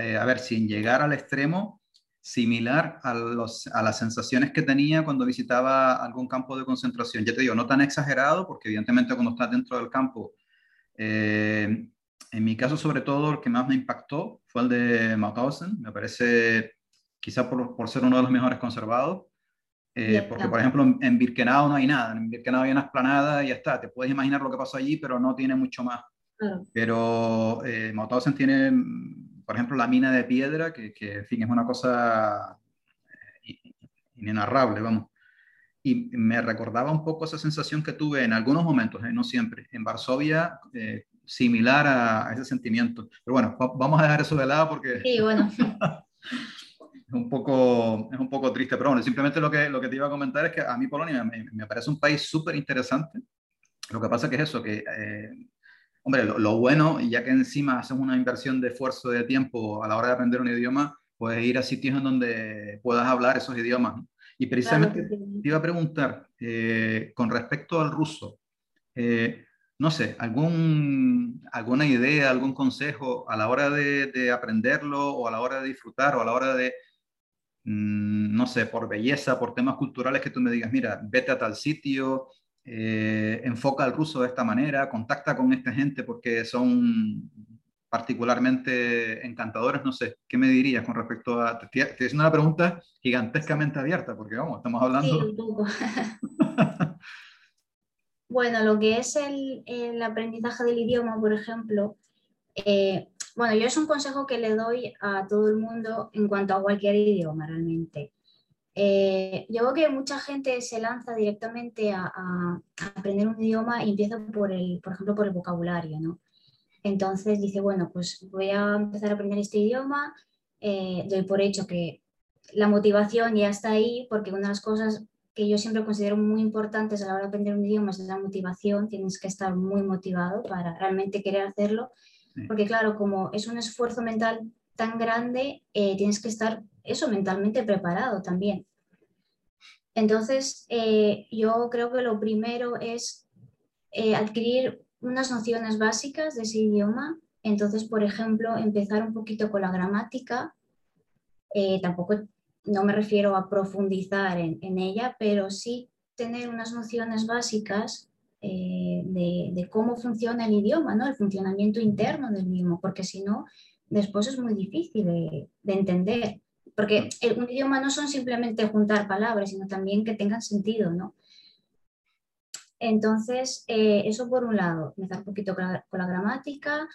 eh, a ver, sin llegar al extremo, similar a, los, a, las sensaciones que tenía cuando visitaba algún campo de concentración. Ya te digo, no tan exagerado, porque evidentemente cuando estás dentro del campo, eh, en mi caso sobre todo el que más me impactó fue el de Mauthausen, me parece quizá por, por ser uno de los mejores conservados, eh, porque, por ejemplo, en, Birkenau no hay nada. En Birkenau hay una esplanada y ya está. Te puedes imaginar lo que pasó allí, pero no tiene mucho más. Pero eh, Mauthausen tiene, por ejemplo, la mina de piedra, que, que en fin, es una cosa eh, inenarrable, vamos. Y me recordaba un poco esa sensación que tuve en algunos momentos, eh, no siempre, en Varsovia, similar a, a, ese sentimiento. Pero bueno, vamos a dejar eso de lado porque... Sí, bueno. es un poco, es un poco triste, pero bueno, simplemente lo que, lo que te iba a comentar es que a mí Polonia me, me parece un país súper interesante. Lo que pasa que es eso, que, eh, hombre, lo, bueno, ya que encima haces una inversión de esfuerzo de tiempo a la hora de aprender un idioma, puedes ir a sitios en donde puedas hablar esos idiomas. Y precisamente te iba a preguntar, eh, con respecto al ruso, eh, no sé, algún, alguna idea, algún consejo a la hora de, de aprenderlo o a la hora de disfrutar o a la hora de, Mm, no sé, por belleza, por temas culturales, que tú me digas, mira, vete a tal sitio, eh, enfoca al ruso de esta manera, contacta con esta gente porque son particularmente encantadores, no sé, ¿qué me dirías con respecto a... Te, estoy haciendo una pregunta gigantescamente abierta, porque vamos, estamos hablando... Sí, un poco. bueno, lo que es el, el, aprendizaje del idioma, por ejemplo, eh, bueno, yo es un consejo que le doy a todo el mundo en cuanto a cualquier idioma realmente. Eh, yo veo que mucha gente se lanza directamente a, aprender un idioma y empieza por, el, por ejemplo, por el vocabulario, ¿no? Entonces dice, bueno, pues voy a empezar a aprender este idioma, eh, doy por hecho que la motivación ya está ahí, porque una de las cosas que yo siempre considero muy importantes a la hora de aprender un idioma es la motivación, tienes que estar muy motivado para realmente querer hacerlo porque claro, como es un esfuerzo mental tan grande, eh, tienes que estar eso mentalmente preparado también. Entonces, eh, yo creo que lo primero es eh, adquirir unas nociones básicas de ese idioma. Entonces, por ejemplo, empezar un poquito con la gramática. tampoco no me refiero a profundizar en, ella, pero sí tener unas nociones básicas eh, de, cómo funciona el idioma, ¿no? el funcionamiento interno del mismo, porque si no, después es muy difícil de, entender. Porque un idioma no son simplemente juntar palabras, sino también que tengan sentido, ¿no? Entonces, eh, eso por un lado, empezar un poquito con la, gramática,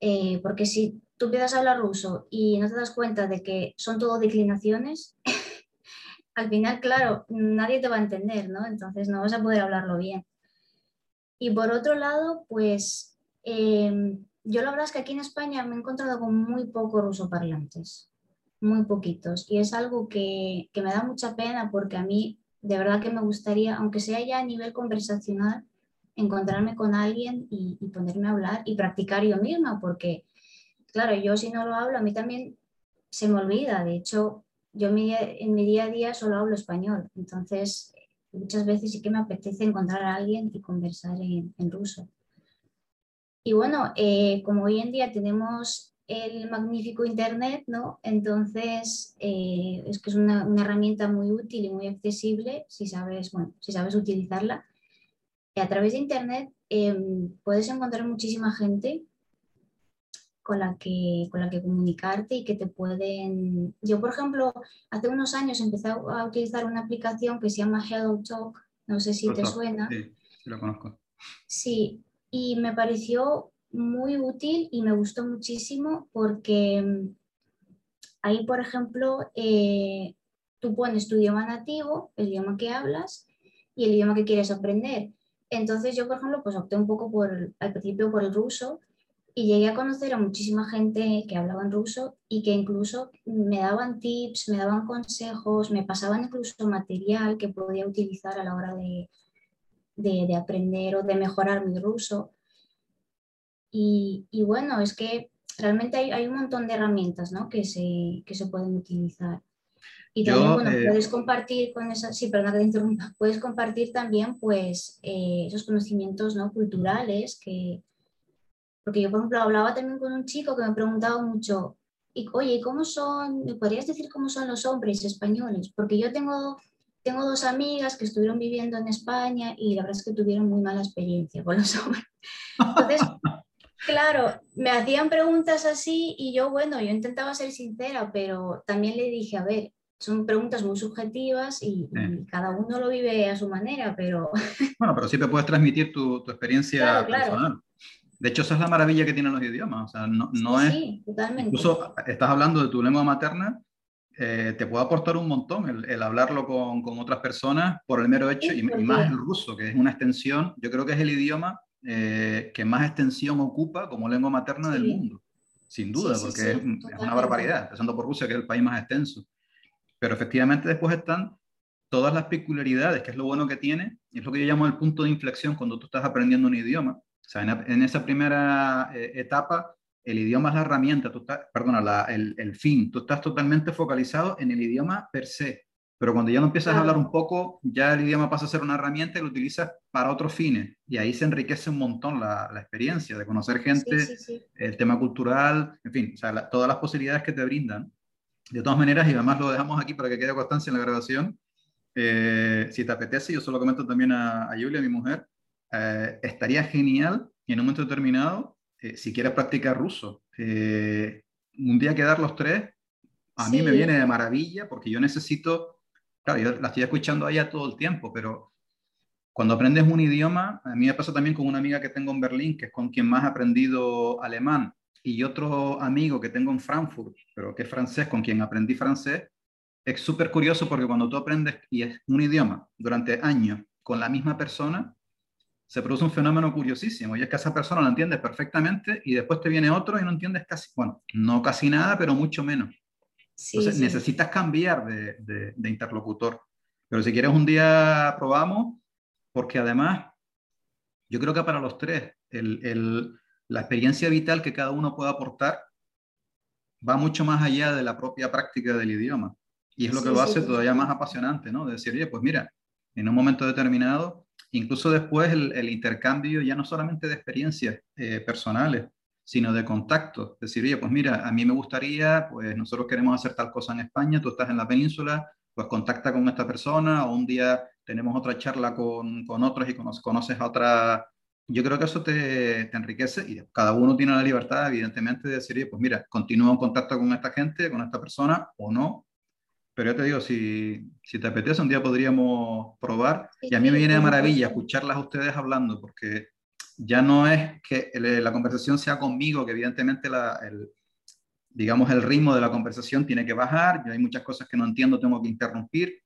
eh, porque si tú empiezas a hablar ruso y no te das cuenta de que son todo declinaciones, al final, claro, nadie te va a entender, ¿no? Entonces no vas a poder hablarlo bien. Y por otro lado, pues em, yo la verdad es que aquí en España me he encontrado con muy pocos rusoparlantes, muy poquitos. Y es algo que, que, me da mucha pena porque a mí de verdad que me gustaría, aunque sea ya a nivel conversacional, encontrarme con alguien y, ponerme a hablar y practicar yo misma, porque claro, yo si no lo hablo, a mí también se me olvida. De hecho, yo en mi, en mi día a día solo hablo español. Entonces, muchas veces sí que me apetece encontrar a alguien y conversar en, ruso. Y bueno, eh, como hoy en día tenemos el magnífico Internet, ¿no? Entonces, eh, es que es una, una, herramienta muy útil y muy accesible si sabes, bueno, si sabes utilizarla. Y a través de Internet em, puedes encontrar muchísima gente con la, que, con la que comunicarte y que te pueden... Yo, por ejemplo, hace unos años empecé a utilizar una aplicación que se llama Hello Talk, no sé si te suena. Sí, sí, lo conozco. Sí, y me pareció muy útil y me gustó muchísimo porque mm, ahí, por ejemplo, eh, tú pones tu idioma nativo, el idioma que hablas y el idioma que quieres aprender. Entonces yo, por ejemplo, pues opté un poco por, al principio por el ruso y llegué a conocer a muchísima gente que hablaba en ruso y que incluso me daban tips, me daban consejos, me pasaban incluso material que podía utilizar a la hora de, de, aprender o de mejorar mi ruso. Y, y bueno, es que realmente hay, hay, un montón de herramientas ¿no? que, se, que se pueden utilizar. Y también, bueno, eh, puedes compartir con esas, sí, perdón que te interrumpa, puedes compartir también, pues, eh, esos conocimientos, ¿no? Culturales que, porque yo, por ejemplo, hablaba también con un chico que me preguntaba mucho, y, oye, ¿cómo son, me podrías decir cómo son los hombres españoles? Porque yo tengo, tengo dos amigas que estuvieron viviendo en España y la verdad es que tuvieron muy mala experiencia con los hombres. Entonces, claro, me hacían preguntas así y yo, bueno, yo intentaba ser sincera, pero también le dije, a ver, son preguntas muy subjetivas y, cada uno lo vive a su manera, pero... Bueno, pero siempre puedes transmitir tu, tu experiencia personal. De hecho, esa es la maravilla que tienen los idiomas. O sea, no, no es... Sí, totalmente. Incluso estás hablando de tu lengua materna, eh, te puede aportar un montón el, el hablarlo con, con, otras personas por el mero hecho, y, más el ruso, que es una extensión, yo creo que es el idioma eh, que más extensión ocupa como lengua materna del mundo, sin duda, porque es, es, una barbaridad, empezando por Rusia, que es el país más extenso. Pero efectivamente después están todas las peculiaridades, que es lo bueno que tiene, y es lo que yo llamo el punto de inflexión cuando tú estás aprendiendo un idioma. O sea, en, esa primera eh, etapa, el idioma es la herramienta, tú estás, perdona, el, el, fin, tú estás totalmente focalizado en el idioma per se. Pero cuando ya no empiezas a hablar un poco, ya el idioma pasa a ser una herramienta y lo utilizas para otros fines. Y ahí se enriquece un montón la, la experiencia de conocer gente, sí, sí, sí. el tema cultural, en fin, o sea, la, todas las posibilidades que te brindan. De todas maneras, y además lo dejamos aquí para que quede constancia en la grabación, eh, si te apetece, yo solo comento también a, a Julia, mi mujer, eh, estaría genial en un momento determinado, eh, si quieres practicar ruso, eh, un día quedar los tres, a mí me viene de maravilla porque yo necesito, claro, yo la estoy escuchando allá todo el tiempo, pero cuando aprendes un idioma, a mí me pasa también con una amiga que tengo en Berlín, que es con quien más he aprendido alemán, y otro amigo que tengo en Frankfurt, pero que es francés, con quien aprendí francés, es súper curioso porque cuando tú aprendes y es un idioma durante años con la misma persona, se produce un fenómeno curiosísimo y es que esa persona lo entiendes perfectamente y después te viene otro y no entiendes casi, bueno, no casi nada, pero mucho menos. Sí, Entonces sí. necesitas cambiar de, de, de, interlocutor. Pero si quieres un día probamos, porque además yo creo que para los tres el, el la experiencia vital que cada uno puede aportar va mucho más allá de la propia práctica del idioma. Y es lo que sí, lo hace todavía más apasionante, ¿no? De decir, oye, pues mira, en un momento determinado, incluso después el, el intercambio ya no solamente de experiencias eh, personales, sino de contacto. Decir, oye, pues mira, a mí me gustaría, pues nosotros queremos hacer tal cosa en España, tú estás en la península, pues contacta con esta persona, o un día tenemos otra charla con, con otros y conoces a otra yo creo que eso te, te, enriquece y cada uno tiene la libertad, evidentemente, de decir, pues mira, continúo en contacto con esta gente, con esta persona o no. Pero yo te digo, si, si te apetece, un día podríamos probar. Y a mí me viene de maravilla escucharlas a ustedes hablando, porque ya no es que la conversación sea conmigo, que evidentemente la, el, digamos, el ritmo de la conversación tiene que bajar. Yo hay muchas cosas que no entiendo, tengo que interrumpir.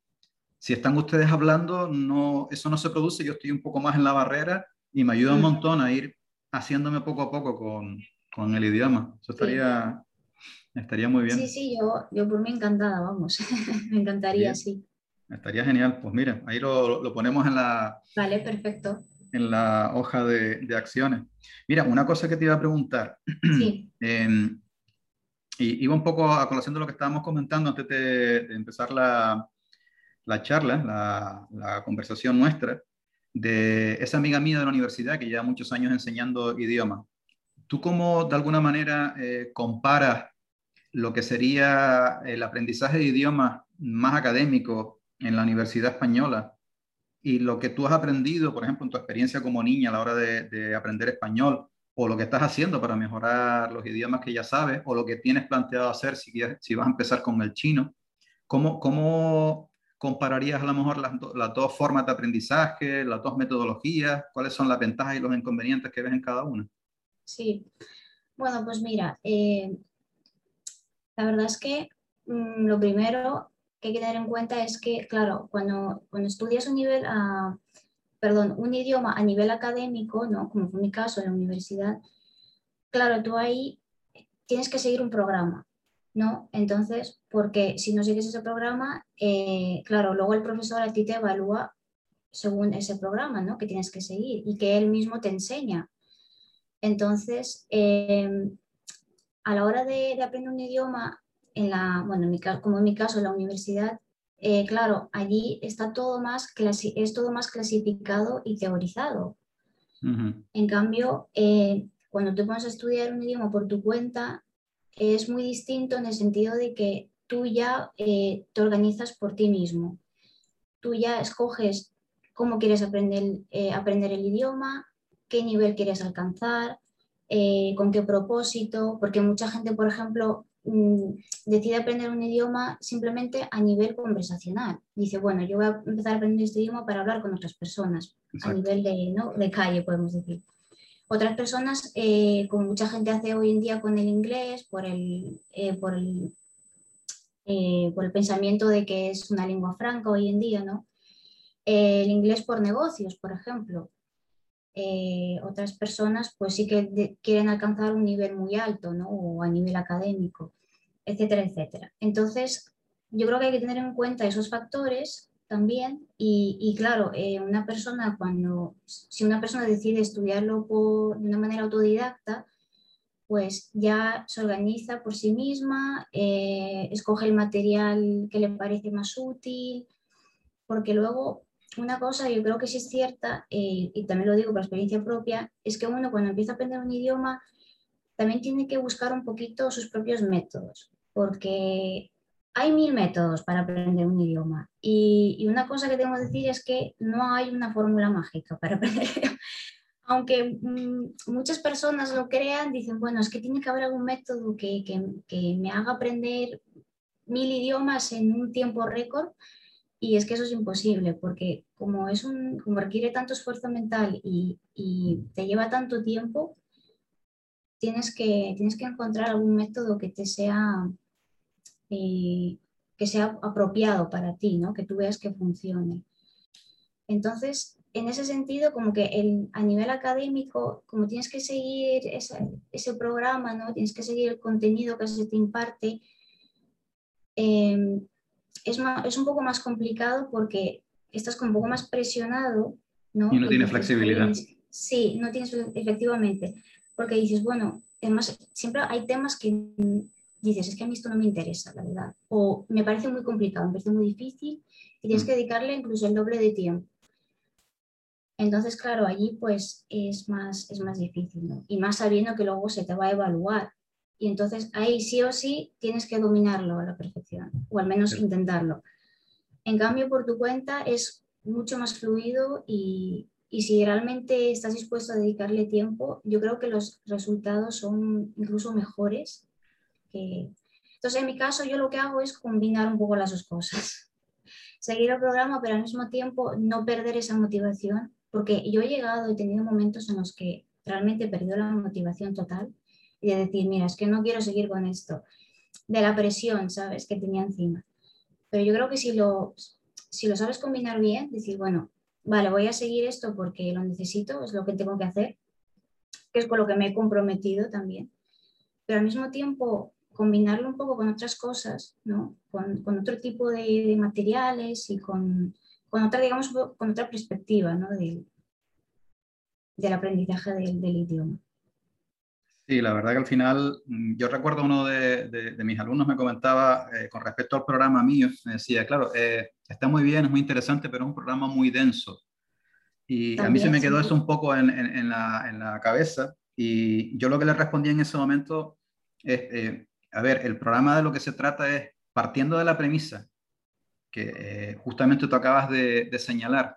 Si están ustedes hablando, no, eso no se produce, yo estoy un poco más en la barrera y me ayuda un montón a ir haciéndome poco a poco con, con el idioma. Eso estaría, sí. estaría muy bien. Sí, sí, yo, yo por mí encantada, vamos. me encantaría, sí. Estaría genial. Pues mira, ahí lo, lo, ponemos en la... Vale, perfecto. En la hoja de, de acciones. Mira, una cosa que te iba a preguntar. Sí. eh, y iba un poco a colación de lo que estábamos comentando antes de, de empezar la, la charla, la, la conversación nuestra de esa amiga mía de la universidad que lleva muchos años enseñando idiomas. ¿Tú cómo de alguna manera eh, comparas lo que sería el aprendizaje de idiomas más académico en la Universidad Española y lo que tú has aprendido, por ejemplo, en tu experiencia como niña a la hora de, de aprender español o lo que estás haciendo para mejorar los idiomas que ya sabes o lo que tienes planteado hacer si, si vas a empezar con el chino? ¿Cómo, compararías a lo mejor las, dos formas de aprendizaje, las dos metodologías? ¿Cuáles son las ventajas y los inconvenientes que ves en cada una? Sí, bueno, pues mira, eh, la verdad es que mmm, lo primero que hay que tener en cuenta es que, claro, cuando, cuando estudias un nivel, uh, perdón, un idioma a nivel académico, ¿no? como fue mi caso en la universidad, claro, tú ahí tienes que seguir un programa. ¿no? Entonces, porque si no sigues ese programa, eh, claro, luego el profesor a ti te evalúa según ese programa, ¿no? Que tienes que seguir y que él mismo te enseña. Entonces, eh, a la hora de, de, aprender un idioma, en la, bueno, en mi, como en mi caso, en la universidad, eh, claro, allí está todo más es todo más clasificado y teorizado. Uh -huh. En cambio, eh, cuando te pones a estudiar un idioma por tu cuenta, es muy distinto en el sentido de que tú ya eh, te organizas por ti mismo. Tú ya escoges cómo quieres aprender, aprender el idioma, qué nivel quieres alcanzar, con qué propósito, porque mucha gente, por ejemplo, decide aprender un idioma simplemente a nivel conversacional. Dice, bueno, yo voy a empezar a aprender este idioma para hablar con otras personas, a nivel de, de calle, podemos decir. Otras personas, eh, como mucha gente hace hoy en día con el inglés, por el, eh, por, el, eh, por el pensamiento de que es una lengua franca hoy en día, ¿no? el inglés por negocios, por ejemplo. Otras personas, pues sí que quieren alcanzar un nivel muy alto, ¿no? O a nivel académico, etcétera, etcétera. Entonces, yo creo que hay que tener en cuenta esos factores también. Y, claro, eh, una persona cuando, si una persona decide estudiarlo de una manera autodidacta, pues ya se organiza por sí misma, eh, escoge el material que le parece más útil, porque luego una cosa yo creo que sí es cierta, eh, y también lo digo por experiencia propia, es que uno cuando empieza a aprender un idioma también tiene que buscar un poquito sus propios métodos, porque hay mil métodos para aprender un idioma y, una cosa que tengo que decir es que no hay una fórmula mágica para aprender. Aunque mm, muchas personas lo crean, dicen, bueno, es que tiene que haber algún método que, que, me haga aprender mil idiomas en un tiempo récord y es que eso es imposible porque como, es un, como requiere tanto esfuerzo mental y, y te lleva tanto tiempo, tienes que, tienes que encontrar algún método que te sea eh, que sea apropiado para ti, ¿no? que tú veas que funcione. Entonces, en ese sentido, como que el, a nivel académico, como tienes que seguir ese programa, ¿no? tienes que seguir el contenido que se te imparte, em, es, es, un poco más complicado porque estás un poco más presionado. ¿no? Y no tienes flexibilidad. Sí, no tienes efectivamente, porque dices, bueno, además siempre hay temas que dices, es que a mí esto no me interesa, la verdad. O me parece muy complicado, me parece muy difícil y tienes que mm. dedicarle incluso el doble de tiempo. Entonces, claro, allí pues es más, es más difícil, ¿no? Y más sabiendo que luego se te va a evaluar. Y entonces ahí sí o sí tienes que dominarlo a la perfección, o al menos intentarlo. En cambio, por tu cuenta es mucho más fluido y, y si realmente estás dispuesto a dedicarle tiempo, yo creo que los resultados son incluso mejores entonces, en mi caso, yo lo que hago es combinar un poco las dos cosas. Seguir el programa, pero al mismo tiempo no perder esa motivación, porque yo he llegado, he tenido momentos en los que realmente he perdido la motivación total y de decir, mira, es que no quiero seguir con esto, de la presión, ¿sabes?, que tenía encima. Pero yo creo que si lo, si lo sabes combinar bien, decir, bueno, vale, voy a seguir esto porque lo necesito, es lo que tengo que hacer, que es con lo que me he comprometido también, pero al mismo tiempo combinarlo un poco con otras cosas, ¿no? con, con otro tipo de, materiales y con, con, otra, digamos, con otra perspectiva ¿no? del, del aprendizaje del, idioma. Sí, la verdad que al final, mm, yo recuerdo uno de, de, mis alumnos me comentaba eh, con respecto al programa mío, me decía, claro, eh, está muy bien, es muy interesante, pero es un programa muy denso. Y a mí se me quedó eso un poco en, en, la, en, la, cabeza. Y yo lo que le respondí en ese momento es, eh, a ver, el programa de lo que se trata es, partiendo de la premisa que eh, justamente tú acabas de, señalar,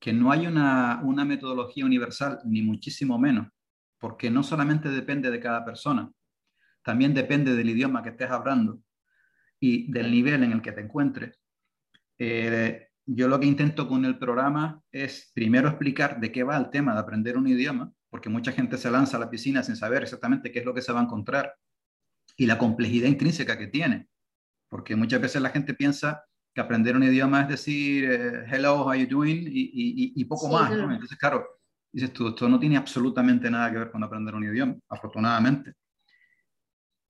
que no hay una, metodología universal, ni muchísimo menos, porque no solamente depende de cada persona, también depende del idioma que estés hablando y del nivel en el que te encuentres. Eh, yo lo que intento con el programa es primero explicar de qué va el tema de aprender un idioma, porque mucha gente se lanza a la piscina sin saber exactamente qué es lo que se va a encontrar y la complejidad intrínseca que tiene. Porque muchas veces la gente piensa que aprender un idioma es decir, eh, hello, how you doing, y, y, poco más. Entonces, claro, dices tú, esto no tiene absolutamente nada que ver con aprender un idioma, afortunadamente.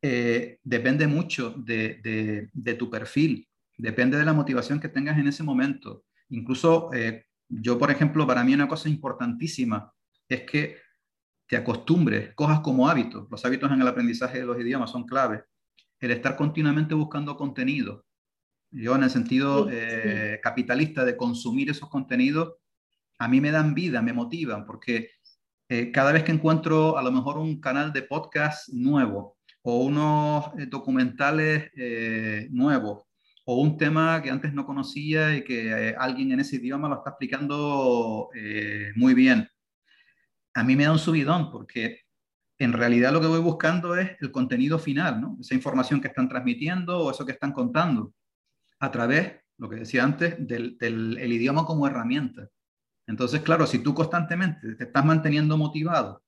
Eh, depende mucho de, de, de, tu perfil, depende de la motivación que tengas en ese momento. Incluso eh, yo, por ejemplo, para mí una cosa importantísima es que te acostumbres, cojas como hábito, los hábitos en el aprendizaje de los idiomas son claves, el estar continuamente buscando contenido. Yo en el sentido eh, capitalista de consumir esos contenidos, a mí me dan vida, me motivan, porque eh, cada vez que encuentro a lo mejor un canal de podcast nuevo o unos eh, documentales eh, nuevos, o un tema que antes no conocía y que alguien en ese idioma lo está explicando muy bien. A mí me da un subidón porque en realidad lo que voy buscando es el contenido final, ¿no? esa información que están transmitiendo o eso que están contando a través, lo que decía antes, del, el idioma como herramienta. Entonces, claro, si tú constantemente te estás manteniendo motivado,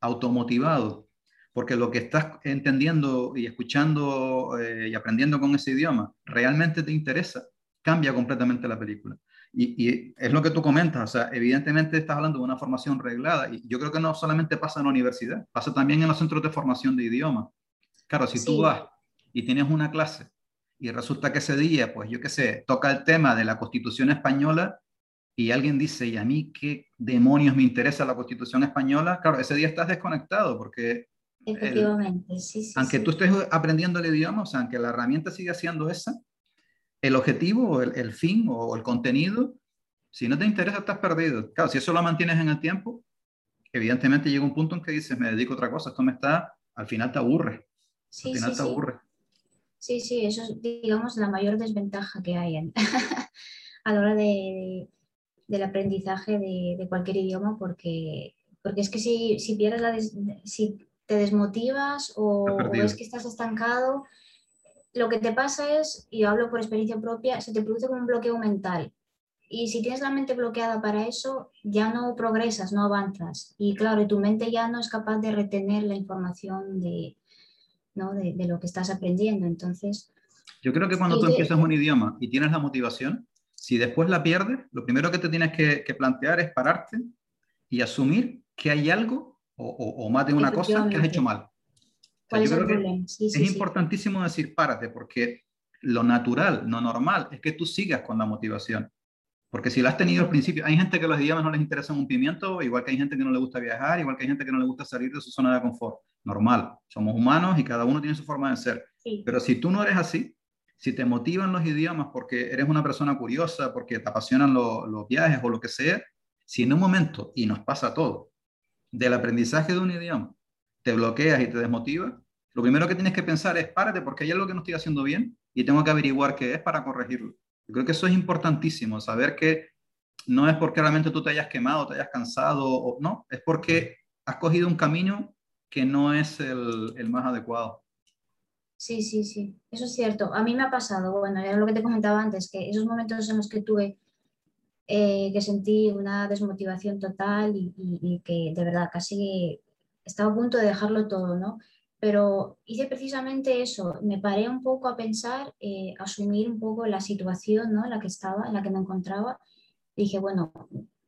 automotivado, porque lo que estás entendiendo y escuchando eh, y aprendiendo con ese idioma realmente te interesa, cambia completamente la película. Y, es lo que tú comentas, o sea, evidentemente estás hablando de una formación reglada y yo creo que no solamente pasa en la universidad, pasa también en los centros de formación de idioma. Claro, si tú vas y tienes una clase y resulta que ese día, pues yo qué sé, toca el tema de la Constitución española y alguien dice, ¿y a mí qué demonios me interesa la Constitución española? Claro, ese día estás desconectado porque... Efectivamente, sí, sí. Aunque tú estés aprendiendo el idioma, o sea, aunque la herramienta siga siendo esa, el objetivo, el, el fin o el contenido, si no te interesa, estás perdido. Claro, si eso lo mantienes en el tiempo, evidentemente llega un punto en que dices, me dedico a otra cosa, esto me está, al final te aburre. Sí, al final sí, te aburre. Sí, sí, eso es, digamos, la mayor desventaja que hay a la hora de, del aprendizaje de, de, cualquier idioma, porque, porque es que si, si pierdes la si te desmotivas o, o es que estás estancado, lo que te pasa es, y hablo por experiencia propia, se te produce como un bloqueo mental. Y si tienes la mente bloqueada para eso, ya no progresas, no avanzas. Y claro, tu mente ya no es capaz de retener la información de, ¿no? de, de lo que estás aprendiendo. Entonces... Yo creo que cuando tú empiezas un idioma y tienes la motivación, si después la pierdes, lo primero que te tienes que, que plantear es pararte y asumir que hay algo o, o, o más de una cosa que has hecho mal. ¿Cuál es el problema? Sí, sí, es importantísimo decir párate, porque lo natural, lo normal, es que tú sigas con la motivación. Porque si lo has tenido al principio, hay gente que los idiomas no les interesan un pimiento, igual que hay gente que no le gusta viajar, igual que hay gente que no le gusta salir de su zona de confort. Normal, somos humanos y cada uno tiene su forma de ser. Sí. Pero si tú no eres así, si te motivan los idiomas porque eres una persona curiosa, porque te apasionan lo, los viajes o lo que sea, si en un momento, y nos pasa todo, del aprendizaje de un idioma, te bloqueas y te desmotivas, lo primero que tienes que pensar es, párate porque hay algo que no estoy haciendo bien y tengo que averiguar qué es para corregirlo. Yo creo que eso es importantísimo, saber que no es porque realmente tú te hayas quemado, te hayas cansado, o, no, es porque has cogido un camino que no es el más adecuado. Sí, sí, sí, eso es cierto. A mí me ha pasado, bueno, era lo que te comentaba antes, que esos momentos en los que tuve, eh, que sentí una desmotivación total y, que de verdad casi estaba a punto de dejarlo todo, ¿no? Pero hice precisamente eso, me paré un poco a pensar, eh, asumir un poco la situación ¿no? en la que estaba, en la que me encontraba. dije, bueno,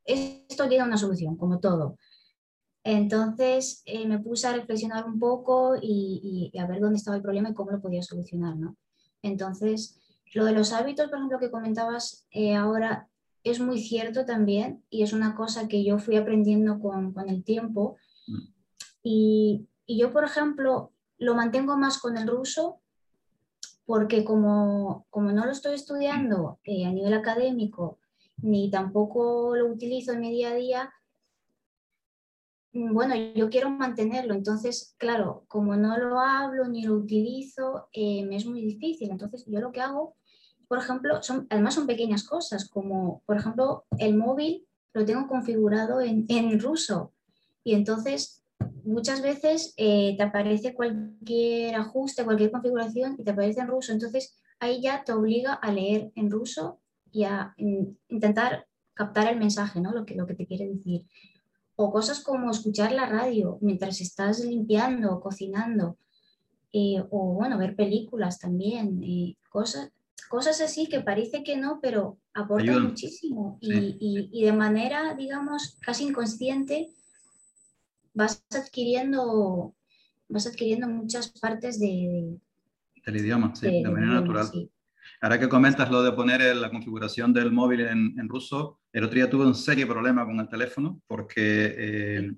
esto tiene una solución, como todo. Entonces eh, me puse a reflexionar un poco y, a ver dónde estaba el problema y cómo lo podía solucionar, ¿no? Entonces, lo de los hábitos, por ejemplo, que comentabas eh, ahora, es muy cierto también y es una cosa que yo fui aprendiendo con, el tiempo. Y, y, yo, por ejemplo, lo mantengo más con el ruso porque como, como no lo estoy estudiando eh, a nivel académico, ni tampoco lo utilizo en mi día a día, bueno, yo quiero mantenerlo, entonces, claro, como no lo hablo ni lo utilizo, eh, me es muy difícil. Entonces, yo lo que hago, por ejemplo, son, además son pequeñas cosas, como, por ejemplo, el móvil lo tengo configurado en, en ruso y entonces muchas veces eh, te aparece cualquier ajuste, cualquier configuración y te aparece en ruso, entonces ahí ya te obliga a leer en ruso y a intentar captar el mensaje, ¿no? lo, que, lo que te quiere decir o cosas como escuchar la radio mientras estás limpiando o cocinando, eh, o bueno, ver películas también, eh, cosas, cosas así que parece que no, pero aportan Ayuda. muchísimo sí. y, y, y, de manera, digamos, casi inconsciente vas adquiriendo, vas adquiriendo muchas partes de, del idioma, sí, de, de manera natural. Sí. Ahora que comentas lo de poner la configuración del móvil en, ruso, el otro día tuve un serio problema con el teléfono porque, eh,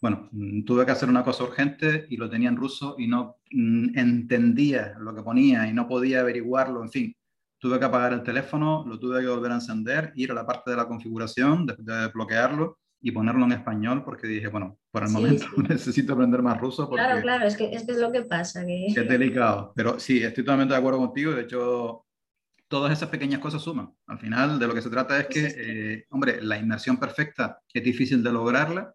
bueno, tuve que hacer una cosa urgente y lo tenía en ruso y no mm, entendía lo que ponía y no podía averiguarlo, en fin. Tuve que apagar el teléfono, lo tuve que volver a encender, ir a la parte de la configuración, de, de bloquearlo y ponerlo en español porque dije, bueno, por el momento necesito aprender más ruso. Porque claro, claro, es que, es es lo que pasa. Que... Es delicado, pero sí, estoy totalmente de acuerdo contigo. De hecho, todas esas pequeñas cosas suman. Al final, de lo que se trata es que, eh, hombre, la inmersión perfecta es difícil de lograrla,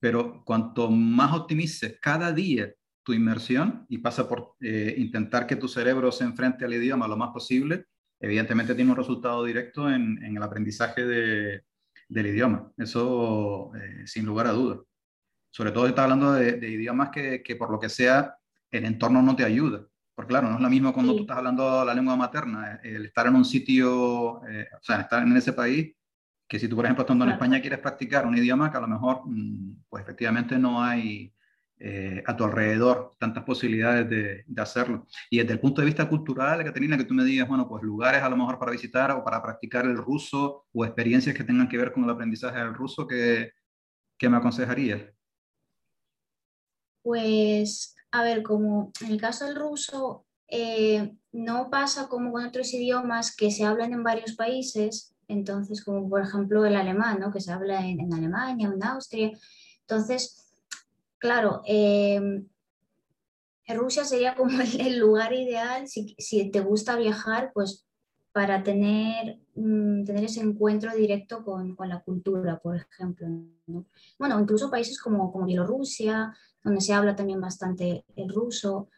pero cuanto más optimices cada día tu inmersión y pasa por eh, intentar que tu cerebro se enfrente al idioma lo más posible, evidentemente tiene un resultado directo en, en el aprendizaje de, del idioma. Eso eh, sin lugar a dudas. Sobre todo está hablando de, de idiomas que, que, por lo que sea el entorno no te ayuda. Porque claro, no es lo mismo cuando tú estás hablando la lengua materna, el estar en un sitio, eh, o sea, estar en ese país, que si tú, por ejemplo, estando en España quieres practicar un idioma que a lo mejor, mm, pues efectivamente no hay eh, a tu alrededor tantas posibilidades de, hacerlo. Y desde el punto de vista cultural, Caterina, que tú me digas, bueno, pues lugares a lo mejor para visitar o para practicar el ruso o experiencias que tengan que ver con el aprendizaje del ruso, ¿qué, qué me aconsejarías? Pues a ver, como en el caso del ruso, eh, no pasa como con otros idiomas que se hablan en varios países, entonces como por ejemplo el alemán, ¿no? que se habla en, en Alemania, en Austria. Entonces, claro, eh, Rusia sería como el, lugar ideal si, te gusta viajar, pues para tener, mm, tener ese encuentro directo con, con la cultura, por ejemplo. ¿no? Bueno, incluso países como, como Bielorrusia, donde se habla también bastante el ruso.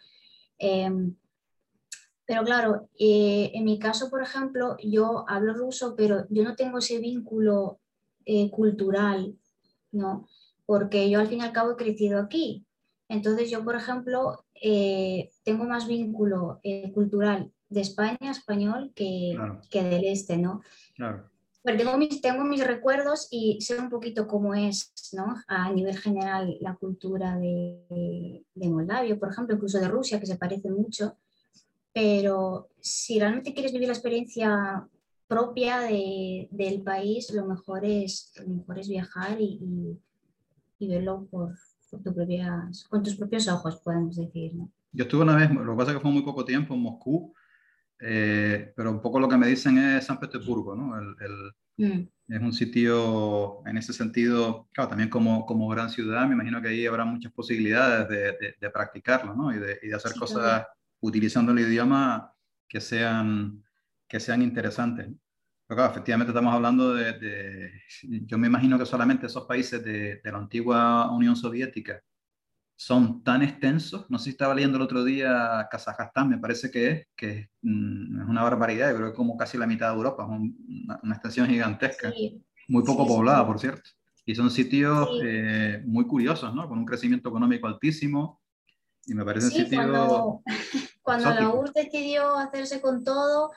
Eh, pero claro, eh, en mi caso, por ejemplo, yo hablo ruso, pero yo no tengo ese vínculo eh, cultural, ¿no? Porque yo al fin y al cabo he crecido aquí. Entonces yo, por ejemplo, eh, tengo más vínculo cultural de España, español, que, claro. que del este, ¿no? Claro. Pero tengo mis, tengo mis recuerdos y sé un poquito cómo es ¿no? a nivel general la cultura de, de, Moldavia, por ejemplo, incluso de Rusia, que se parece mucho. Pero si realmente quieres vivir la experiencia propia de, del país, lo mejor es, lo mejor es viajar y, y, y verlo por, por tu propias, con tus propios ojos, podemos decir. ¿no? Yo estuve una vez, lo que pasa es que fue muy poco tiempo en Moscú, eh, pero un poco lo que me dicen es San Petersburgo, ¿no? El, el, mm. Es un sitio, en ese sentido, claro, también como, como gran ciudad, me imagino que ahí habrá muchas posibilidades de, de, de practicarlo, ¿no? Y de, y de hacer sí, cosas claro. utilizando el idioma que sean, que sean interesantes. Pero claro, efectivamente estamos hablando de, de, yo me imagino que solamente esos países de, de la antigua Unión Soviética son tan extensos, no sé si estaba leyendo el otro día Kazajstán, me parece que es, que mm, es una barbaridad, yo creo que como casi la mitad de Europa, es una, una, extensión gigantesca, sí. muy poco sí, poblada, sí. por cierto. Y son sitios eh, muy curiosos, ¿no? Con un crecimiento económico altísimo. Y me parece sí, sitios... Cuando, cuando la URSS decidió hacerse con todo,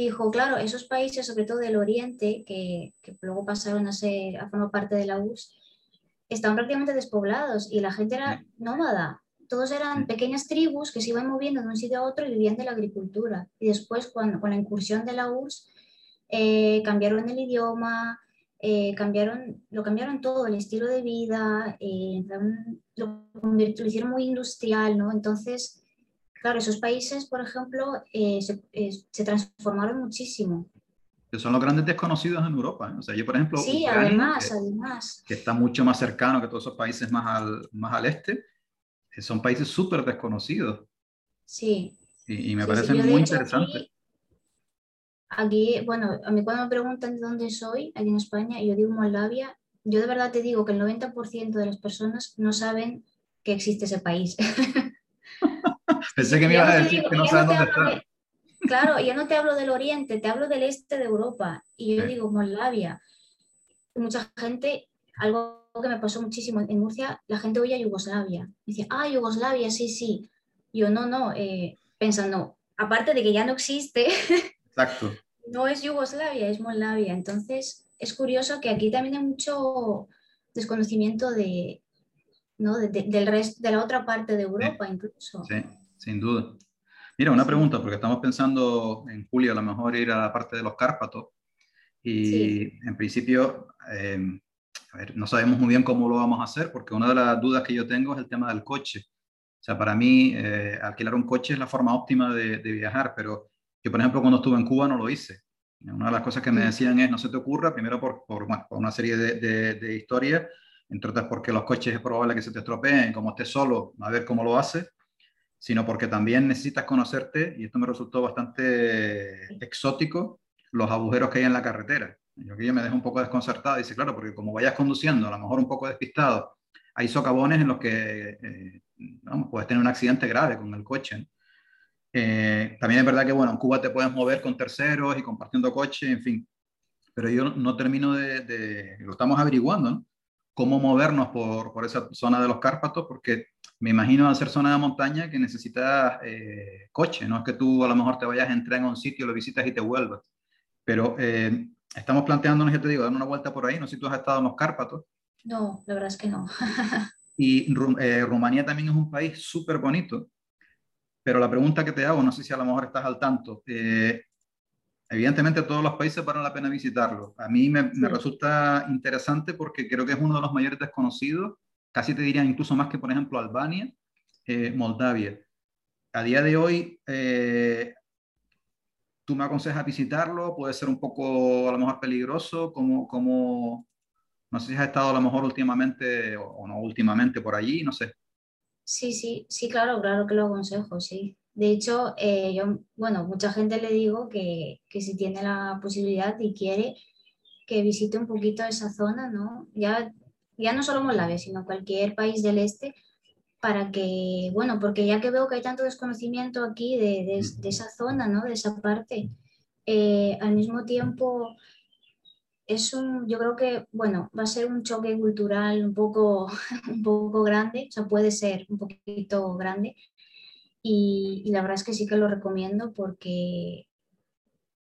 dijo, claro, esos países, sobre todo del Oriente, que, que luego pasaron a ser, a formar parte de la URSS, estaban prácticamente despoblados y la gente era nómada. Todos eran pequeñas tribus que se iban moviendo de un sitio a otro y vivían de la agricultura. Y después, cuando, con la incursión de la URSS, eh, cambiaron el idioma, eh, cambiaron, lo cambiaron todo, el estilo de vida, eh, lo, lo, hicieron muy industrial, ¿no? Entonces, claro, esos países, por ejemplo, eh, se, eh, se transformaron muchísimo que son los grandes desconocidos en Europa. ¿eh? O sea, yo, por ejemplo, sí, Ucrania, además, que, además. que está mucho más cercano que todos esos países más al, más al este, son países súper desconocidos. Sí. Y, y me sí, parecen sí, muy interesantes. Aquí, aquí, bueno, a mí cuando me preguntan de dónde soy, aquí en España, yo digo Moldavia, yo de verdad te digo que el 90% de las personas no saben que existe ese país. Pensé que me ibas a decir digo, que no saben dónde está. Claro, yo no te hablo del oriente, te hablo del este de Europa. Y yo sí. digo Moldavia. Mucha gente, algo que me pasó muchísimo en Murcia, la gente oye a Yugoslavia. Dice, ah, Yugoslavia, sí, sí. Yo no, no, eh, pensando, aparte de que ya no existe, Exacto. no es Yugoslavia, es Moldavia. Entonces, es curioso que aquí también hay mucho desconocimiento de, ¿no? de, de del resto, de la otra parte de Europa, sí. incluso. Sí, sin duda. Mira, una pregunta, porque estamos pensando en julio a lo mejor ir a la parte de los Cárpatos y sí. en principio eh, a ver, no sabemos muy bien cómo lo vamos a hacer porque una de las dudas que yo tengo es el tema del coche. O sea, para mí eh, alquilar un coche es la forma óptima de, de, viajar, pero yo por ejemplo cuando estuve en Cuba no lo hice. Una de las cosas que me decían es, no se te ocurra, primero por, por, una serie de, de, historias, entre otras porque los coches es probable que se te estropeen, como estés solo, a ver cómo lo haces, sino porque también necesitas conocerte, y esto me resultó bastante exótico, los agujeros que hay en la carretera. Yo aquí me dejo un poco desconcertado, dice, claro, porque como vayas conduciendo, a lo mejor un poco despistado, hay socavones en los que eh, vamos, puedes tener un accidente grave con el coche. Eh, también es verdad que, bueno, en Cuba te puedes mover con terceros y compartiendo coche, en fin. Pero yo no termino de, lo estamos averiguando, ¿no? Cómo movernos por, por, esa zona de los Cárpatos, porque me imagino hacer zona de montaña que necesitas eh, coche, no es que tú a lo mejor te vayas a entrar en un sitio, lo visitas y te vuelvas. Pero eh, estamos planteándonos, ya te digo, dar una vuelta por ahí, no sé si tú has estado en los Cárpatos. No, la verdad es que no. y Rumanía también es un país súper bonito, pero la pregunta que te hago, no sé si a lo mejor estás al tanto, eh, evidentemente todos los países valen la pena visitarlo. A mí me, resulta interesante porque creo que es uno de los mayores desconocidos, casi te diría incluso más que, por ejemplo, Albania, eh, Moldavia. A día de hoy, eh, ¿tú me aconsejas visitarlo? ¿Puede ser un poco a lo mejor peligroso? como como no sé si has estado a lo mejor últimamente o no últimamente por allí, no sé. Sí, sí, sí, claro, claro que lo aconsejo, sí. De hecho, eh, yo, bueno, mucha gente le digo que, que, si tiene la posibilidad y quiere que visite un poquito esa zona, ¿no? Ya, ya no solo Moldavia, sino cualquier país del este, para que, bueno, porque ya que veo que hay tanto desconocimiento aquí de, de, esa zona, ¿no? De esa parte, eh, al mismo tiempo es un, yo creo que, bueno, va a ser un choque cultural un poco, un poco grande, o sea, puede ser un poquito grande. Y, la verdad es que sí que lo recomiendo porque,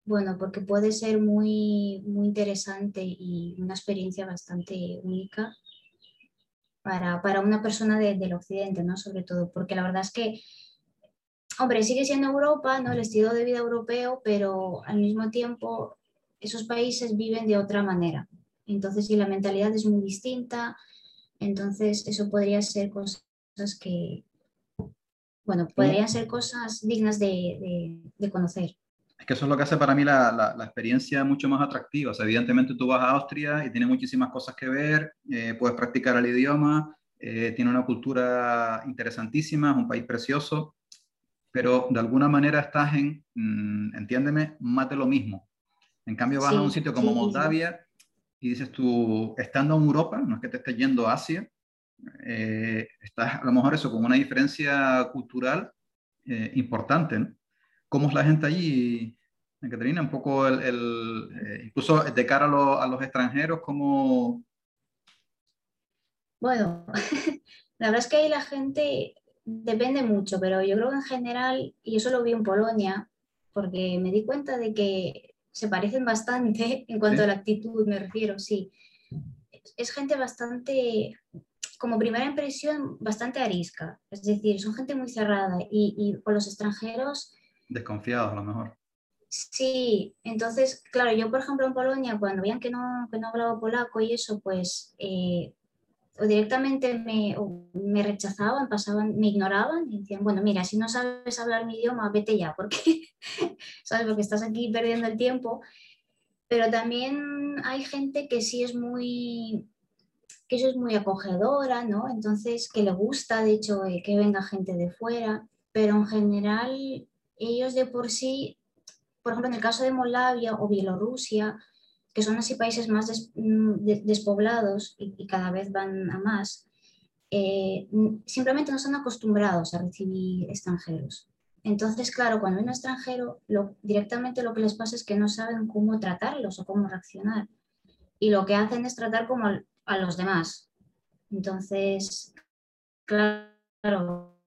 bueno, porque puede ser muy, muy interesante y una experiencia bastante única para, para una persona del occidente, ¿no? Sobre todo, porque la verdad es que, hombre, sigue siendo Europa, ¿no? El estilo de vida europeo, pero al mismo tiempo esos países viven de otra manera. Entonces, si la mentalidad es muy distinta, entonces eso podría ser cosas que, bueno, podrían ser cosas dignas de, conocer. Es que eso es lo que hace para mí la, experiencia mucho más atractiva. O sea, evidentemente tú vas a Austria y tiene muchísimas cosas que ver, eh, puedes practicar el idioma, eh, tiene una cultura interesantísima, es un país precioso, pero de alguna manera estás en, mm, entiéndeme, más de lo mismo. En cambio, vas a un sitio como Moldavia y dices tú, estando en Europa, no es que te estés yendo a Asia, eh, estás a lo mejor eso con una diferencia cultural eh, importante. ¿no? ¿Cómo es la gente allí, Caterina? Un poco el, eh, incluso de cara a, a, los extranjeros, ¿cómo...? Bueno, la verdad es que ahí la gente depende mucho, pero yo creo que en general, y eso lo vi en Polonia, porque me di cuenta de que se parecen bastante en cuanto a la actitud, me refiero, sí. Es gente bastante, como primera impresión, bastante arisca. Es decir, son gente muy cerrada y, y con los extranjeros... Desconfiados a lo mejor. Sí, entonces, claro, yo por ejemplo en Polonia, cuando veían que no, que no hablaba polaco y eso, pues eh, o directamente me, me, rechazaban, pasaban, me ignoraban y decían, bueno, mira, si no sabes hablar mi idioma, vete ya, porque, ¿sabes? Porque estás aquí perdiendo el tiempo. Pero también hay gente que sí es muy, que eso es muy acogedora, ¿no? Entonces, que le gusta, de hecho, eh, que venga gente de fuera, pero en general ellos de por sí, por ejemplo, en el caso de Moldavia o Bielorrusia, que son así países más mm, despoblados y, cada vez van a más, eh, simplemente no están acostumbrados a recibir extranjeros. Entonces, claro, cuando hay un extranjero, lo, directamente lo que les pasa es que no saben cómo tratarlos o cómo reaccionar. Y lo que hacen es tratar como a, los demás. Entonces, claro,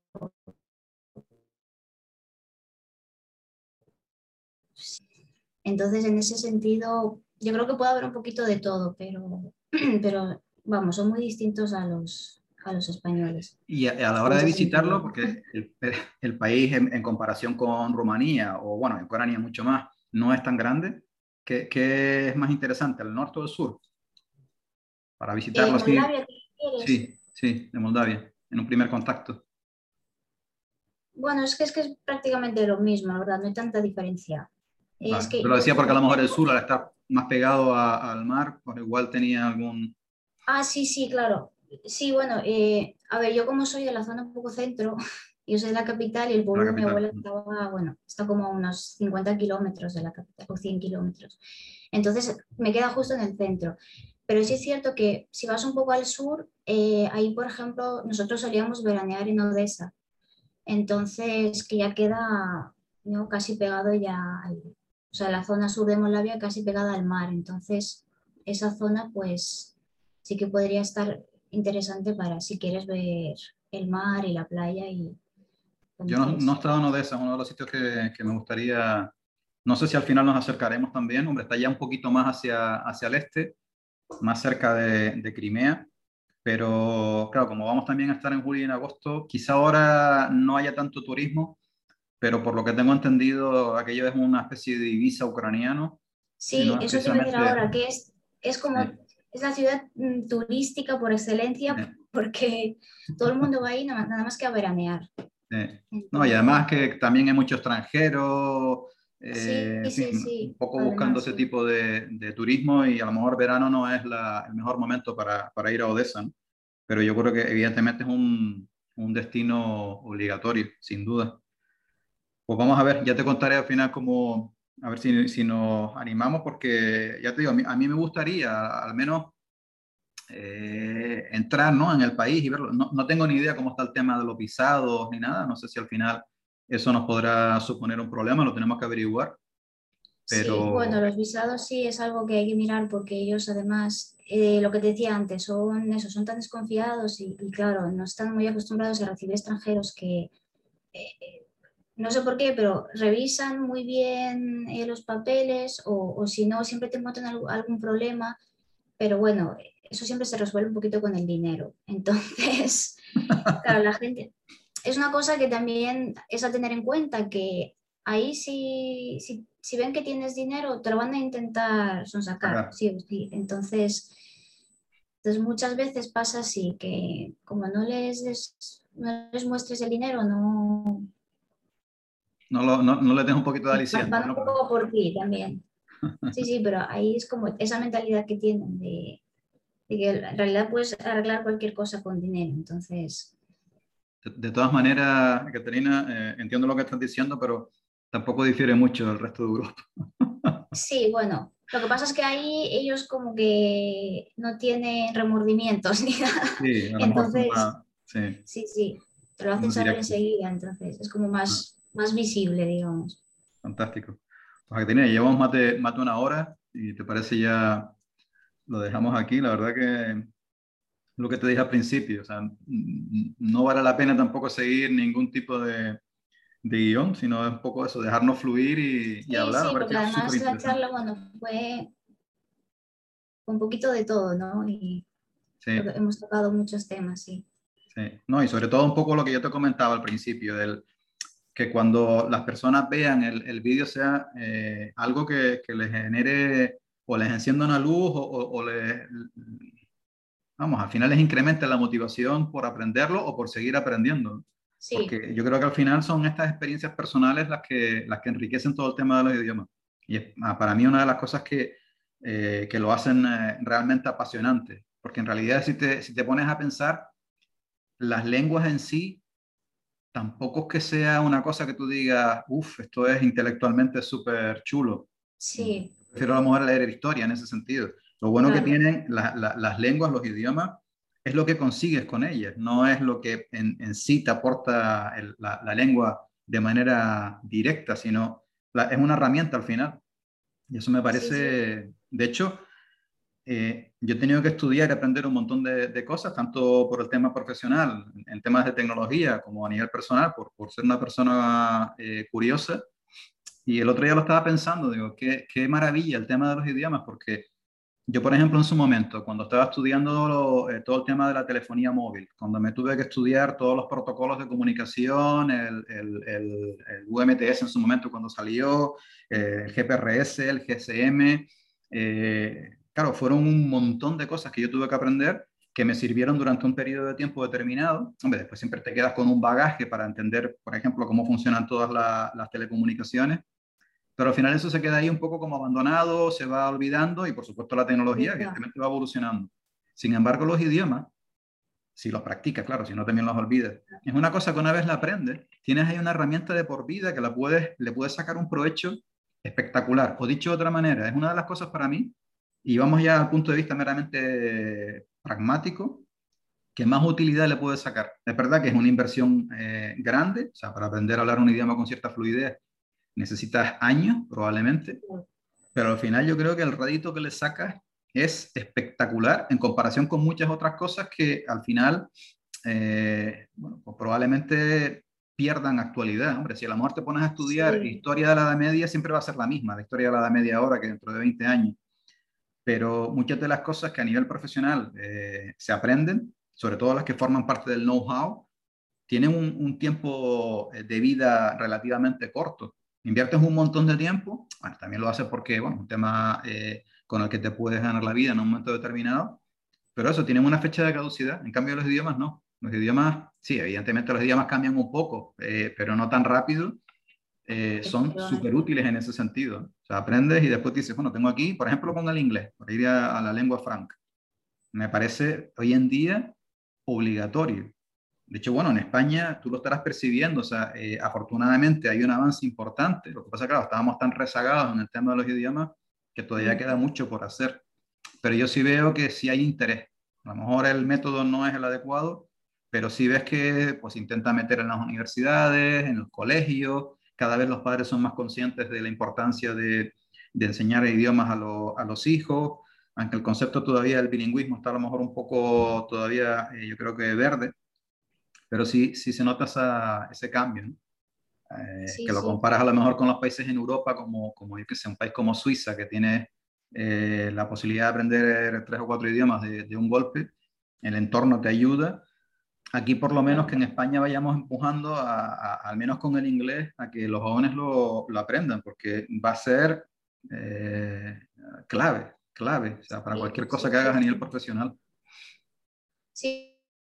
entonces, en ese sentido, yo creo que puede haber un poquito de todo, pero, pero vamos, son muy distintos a los, a los españoles. Y a, la hora de visitarlo, porque el, el país en, comparación con Rumanía, o bueno, en Ucrania mucho más, no es tan grande, ¿qué, qué es más interesante, el norte o el sur? Para visitarlo así. Sí, sí, de Moldavia, en un primer contacto. Bueno, es que, es que es prácticamente lo mismo, la verdad, no hay tanta diferencia. Es que, lo decía porque a lo mejor el sur, al estar más pegado al mar, pues igual tenía algún... Ah, sí, sí, claro. Sí, bueno, eh, a ver, yo como soy de la zona un poco centro, yo soy de la capital y el pueblo de mi abuela estaba, bueno, está como a unos 50 kilómetros de la capital, o 100 kilómetros. Entonces, me queda justo en el centro. Pero sí es cierto que si vas un poco al sur, eh, ahí, por ejemplo, nosotros solíamos veranear en Odessa. Entonces, que ya queda ¿no? casi pegado ya al, o sea, la zona sur de Moldavia casi pegada al mar. Entonces, esa zona, pues, sí que podría estar interesante para si quieres ver el mar y la playa. Y, Yo no, no, he estado en Odessa, uno de los sitios que, que, me gustaría, no sé si al final nos acercaremos también, hombre, está ya un poquito más hacia, hacia el este, más cerca de, de Crimea, pero claro, como vamos también a estar en julio y en agosto, quizá ahora no haya tanto turismo, pero por lo que tengo entendido, aquello es una especie de divisa ucraniano. Sí, eso te voy a decir ahora, que es, es como, es la ciudad mm, turística por excelencia, porque todo el mundo va ahí nada, más que a veranear. no, y además que también hay mucho extranjero, eh, un poco buscando ese tipo de, de, turismo y a lo mejor verano no es la, el mejor momento para, para ir a Odessa, pero yo creo que evidentemente es un, un destino obligatorio, sin duda. Pues vamos a ver, ya te contaré al final cómo, a ver si, si nos animamos, porque ya te digo, a mí, a mí me gustaría al menos eh, entrar ¿no? en el país y verlo. No, no, tengo ni idea cómo está el tema de los visados ni nada, no sé si al final eso nos podrá suponer un problema, lo tenemos que averiguar. Pero... Sí, bueno, los visados sí es algo que hay que mirar porque ellos además, eh, lo que te decía antes, son eso, son tan desconfiados y, y, claro, no están muy acostumbrados a recibir extranjeros que eh, no sé por qué, pero revisan muy bien eh, los papeles o, o, si no, siempre te encuentran algún, algún problema, pero bueno, eso siempre se resuelve un poquito con el dinero. Entonces, claro, la gente, es una cosa que también es a tener en cuenta, que ahí si, si, si ven que tienes dinero, te lo van a intentar sonsacar, claro. sí sí. Entonces, entonces, muchas veces pasa así, que como no les, des, no les muestres el dinero, no, no, lo, no, no le des un poquito de aliciente. Van un poco por ti también. Sí, sí, pero ahí es como esa mentalidad que tienen de, de, que en realidad puedes arreglar cualquier cosa con dinero. Entonces. De, todas maneras, Caterina, eh, entiendo lo que estás diciendo, pero tampoco difiere mucho del resto de Europa. Sí, bueno, lo que pasa es que ahí ellos como que no tienen remordimientos ni nada. Sí, entonces, más, sí. sí, sí, te lo hacen saber enseguida, entonces es como más. Ah más visible, digamos. Fantástico. Pues Caterina, llevamos más de, más de una hora y te parece ya lo dejamos aquí. La verdad que lo que te dije al principio, o sea, no vale la pena tampoco seguir ningún tipo de, de guion, sino es un poco eso, dejarnos fluir y, sí, y hablar. Sí, porque además la charla, bueno, fue un poquito de todo, ¿no? Y sí. hemos tocado muchos temas, sí. Sí, no, y sobre todo un poco lo que yo te comentaba al principio, del, que cuando las personas vean el, el vídeo sea eh, algo que, que, les genere o les encienda una luz o, o, o les, vamos, al final les incremente la motivación por aprenderlo o por seguir aprendiendo. Sí. Porque yo creo que al final son estas experiencias personales las que, las que enriquecen todo el tema de los idiomas. Y es, ah, para mí una de las cosas que, eh, que lo hacen eh, realmente apasionante. Porque en realidad si te, si te pones a pensar, las lenguas en sí tampoco es que sea una cosa que tú digas, uff, esto es intelectualmente súper chulo. Sí. Prefiero a lo mejor leer historia en ese sentido. Lo bueno claro. que tienen la, la, las lenguas, los idiomas, es lo que consigues con ellas, no es lo que en, en sí te aporta el, la, la, lengua de manera directa, sino es una herramienta al final. Y eso me parece, sí, sí. de hecho, eh, yo he tenido que estudiar y aprender un montón de, de, cosas, tanto por el tema profesional, en temas de tecnología, como a nivel personal, por, por ser una persona eh, curiosa. Y el otro día lo estaba pensando, digo, qué, qué, maravilla el tema de los idiomas, porque yo, por ejemplo, en su momento, cuando estaba estudiando eh, todo el tema de la telefonía móvil, cuando me tuve que estudiar todos los protocolos de comunicación, el, el, el, el UMTS en su momento cuando salió, el GPRS, el GSM, eh, claro, fueron un montón de cosas que yo tuve que aprender que me sirvieron durante un periodo de tiempo determinado. Hombre, después siempre te quedas con un bagaje para entender, por ejemplo, cómo funcionan todas la, las telecomunicaciones, pero al final eso se queda ahí un poco como abandonado, se va olvidando y por supuesto la tecnología evidentemente va evolucionando. Sin embargo, los idiomas, si los practicas, claro, si no también los olvidas, es una cosa que una vez la aprendes, tienes ahí una herramienta de por vida que la puedes, le puedes sacar un provecho espectacular. O dicho de otra manera, es una de las cosas para mí, y vamos ya al punto de vista meramente pragmático, que más utilidad le puedes sacar. Es verdad que es una inversión eh, grande, o sea, para aprender a hablar un idioma con cierta fluidez necesitas años probablemente, pero al final yo creo que el radito que le sacas es espectacular en comparación con muchas otras cosas que al final, eh, bueno, pues probablemente pierdan actualidad. Hombre, si a lo mejor te pones a estudiar historia de la Edad Media, siempre va a ser la misma, la historia de la Edad Media ahora que dentro de 20 años. Pero muchas de las cosas que a nivel profesional eh, se aprenden, sobre todo las que forman parte del know-how, tienen un, tiempo eh, de vida relativamente corto. Inviertes un montón de tiempo, bueno, también lo haces porque, bueno, un tema eh, con el que te puedes ganar la vida en un momento determinado, pero eso, tienen una fecha de caducidad. En cambio, los idiomas no. Los idiomas, sí, evidentemente los idiomas cambian un poco, eh, pero no tan rápido. Eh, son súper útiles en ese sentido. O sea, aprendes y después dices, bueno, tengo aquí, por ejemplo, con el inglés, para ir a, la lengua franca. Me parece hoy en día obligatorio. De hecho, bueno, en España tú lo estarás percibiendo, o sea, eh, afortunadamente hay un avance importante. Lo que pasa, claro, estábamos tan rezagados en el tema de los idiomas que todavía queda mucho por hacer. Pero yo sí veo que sí hay interés. A lo mejor el método no es el adecuado, pero sí ves que pues intenta meter en las universidades, en los colegios, cada vez los padres son más conscientes de la importancia de, de enseñar idiomas a, a, los hijos, aunque el concepto todavía del bilingüismo está a lo mejor un poco todavía, eh, yo creo que verde, pero sí, sí se nota esa, ese cambio, eh, que lo comparas a lo mejor con los países en Europa, como, como yo que sé, un país como Suiza, que tiene eh, la posibilidad de aprender tres o cuatro idiomas de, de un golpe, el entorno te ayuda, aquí por lo menos que en España vayamos empujando, a, al menos con el inglés, a que los jóvenes lo, lo aprendan, porque va a ser eh, clave, clave, o sea, para cualquier cosa que hagas a nivel profesional. Sí,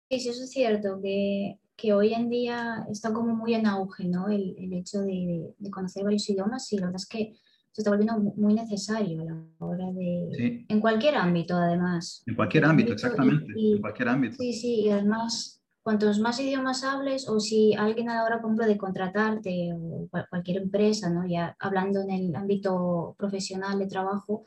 sí, eso es cierto, que, que, hoy en día está como muy en auge, ¿no? El, el hecho de, de, conocer varios idiomas y la verdad es que se está volviendo muy necesario a la hora de... En cualquier ámbito, además. En cualquier ámbito, exactamente. en cualquier ámbito. Sí, sí, y además cuantos más idiomas hables o si alguien a la hora, por ejemplo, de contratarte o cualquier empresa, ¿no? ya hablando en el ámbito profesional de trabajo,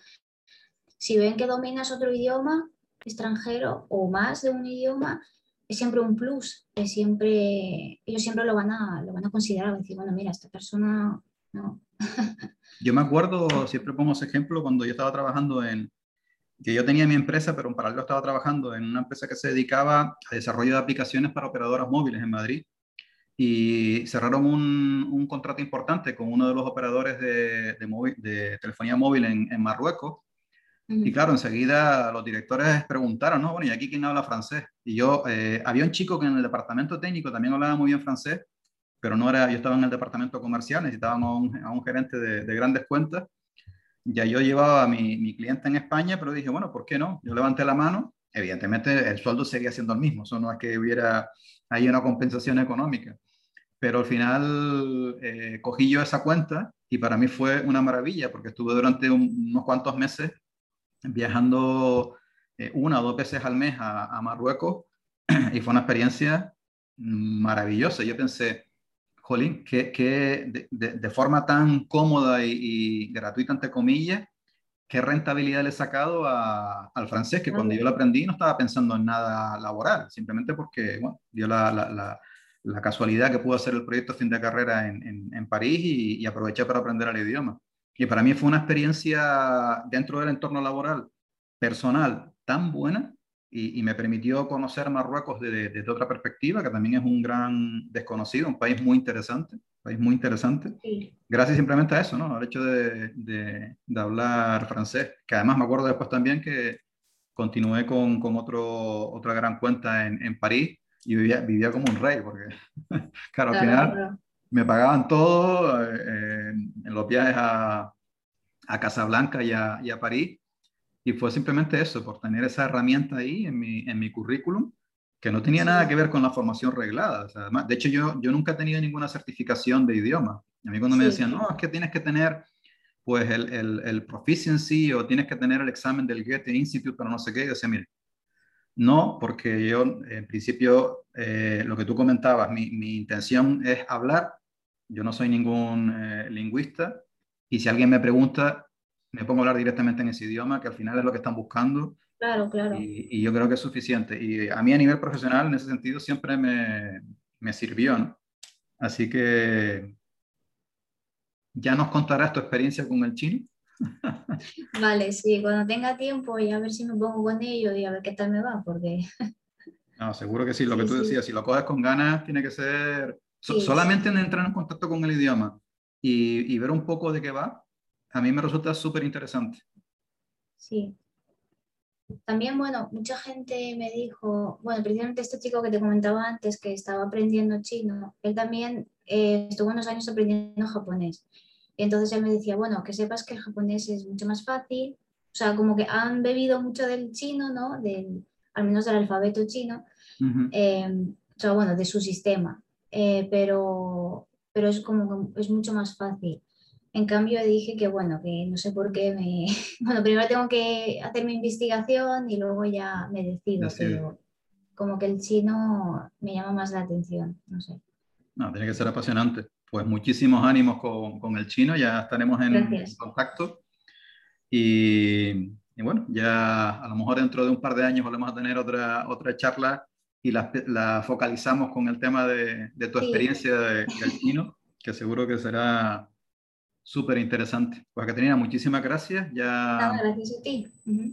si ven que dominas otro idioma extranjero o más de un idioma, es siempre un plus, es siempre, ellos siempre lo van a, lo van a considerar, van a decir, bueno, mira, esta persona no. Yo me acuerdo, siempre pongo ese ejemplo, cuando yo estaba trabajando en, que yo tenía mi empresa, pero en paralelo estaba trabajando en una empresa que se dedicaba a desarrollo de aplicaciones para operadoras móviles en Madrid. Y cerraron un, un contrato importante con uno de los operadores de, de, de telefonía móvil en, en Marruecos. Y claro, enseguida los directores preguntaron, ¿no? Bueno, ¿y aquí quién habla francés? Y yo, eh, había un chico que en el departamento técnico también hablaba muy bien francés, pero no era, yo estaba en el departamento comercial, necesitábamos a un, a un gerente de, de, grandes cuentas ya yo llevaba a mi, mi, cliente en España, pero dije, bueno, ¿por qué no? Yo levanté la mano, evidentemente el sueldo seguía siendo el mismo, eso no es que hubiera ahí una compensación económica, pero al final eh, cogí yo esa cuenta y para mí fue una maravilla porque estuve durante unos cuantos meses viajando eh, una o dos veces al mes a, a Marruecos y fue una experiencia maravillosa. Yo pensé, Jolín, que, de, forma tan cómoda y, gratuita, entre comillas, qué rentabilidad le he sacado al francés, que cuando yo lo aprendí no estaba pensando en nada laboral, simplemente porque, bueno, dio la, casualidad que pudo hacer el proyecto fin de carrera en, París y, y, aproveché para aprender el idioma. Y para mí fue una experiencia dentro del entorno laboral personal tan buena y, me permitió conocer Marruecos desde, desde, otra perspectiva, que también es un gran desconocido, un país muy interesante, país muy interesante, sí. gracias simplemente a eso, ¿no? Al hecho de, de, de, hablar francés, que además me acuerdo después también que continué con, con otro, otra gran cuenta en, en París y vivía, vivía, como un rey, porque, claro, al final claro. Me pagaban todo eh, en los viajes a, a Casablanca y a, y a París, y fue simplemente eso, por tener esa herramienta ahí en mi, en mi currículum, que no tenía nada que ver con la formación reglada. O sea, además, de hecho, yo, yo nunca he tenido ninguna certificación de idioma. A mí cuando me decían, no, es que tienes que tener pues el, el, el, proficiency o tienes que tener el examen del Goethe Institute para no sé qué. o tienes que tener el examen del Goethe Institute para no sé qué. Y decía, mire, no, porque yo en principio, eh, lo que tú comentabas, mi, mi, intención es hablar, yo no soy ningún eh, lingüista, y si alguien me pregunta, me pongo a hablar directamente en ese idioma, que al final es lo que están buscando. Claro, claro. Y, y yo creo que es suficiente. Y a mí a nivel profesional, en ese sentido, siempre me, me sirvió, ¿no? Así que ya nos contarás tu experiencia con el chino. Vale, sí, cuando tenga tiempo y a ver si me pongo con ello y a ver qué tal me va, porque... No, seguro que sí, lo que tú decías, si lo coges con ganas, tiene que ser so, solamente en entrar en contacto con el idioma y, y, ver un poco de qué va, a mí me resulta súper interesante. Sí. También, bueno, mucha gente me dijo, bueno, precisamente este chico que te comentaba antes que estaba aprendiendo chino, él también eh, estuvo unos años aprendiendo japonés. Entonces él me decía, bueno, que sepas que el japonés es mucho más fácil, o sea, como que han bebido mucho del chino, ¿no? Del, al menos del alfabeto chino, uh -huh. eh, o sea, bueno, de su sistema, eh, pero, pero es como es mucho más fácil. En cambio dije que bueno, que no sé por qué me... Bueno, primero tengo que hacer mi investigación y luego ya me decido, pero como que el chino me llama más la atención, no sé. No, tiene que ser apasionante. Pues muchísimos ánimos con, con el chino, ya estaremos en, en contacto. Y, y, bueno, ya a lo mejor dentro de un par de años volvemos a tener otra, otra charla y la, la focalizamos con el tema de, de tu sí. experiencia de, del chino, que seguro que será súper interesante. Pues Caterina, muchísimas gracias. Ya... Nada, gracias a ti. Uh -huh.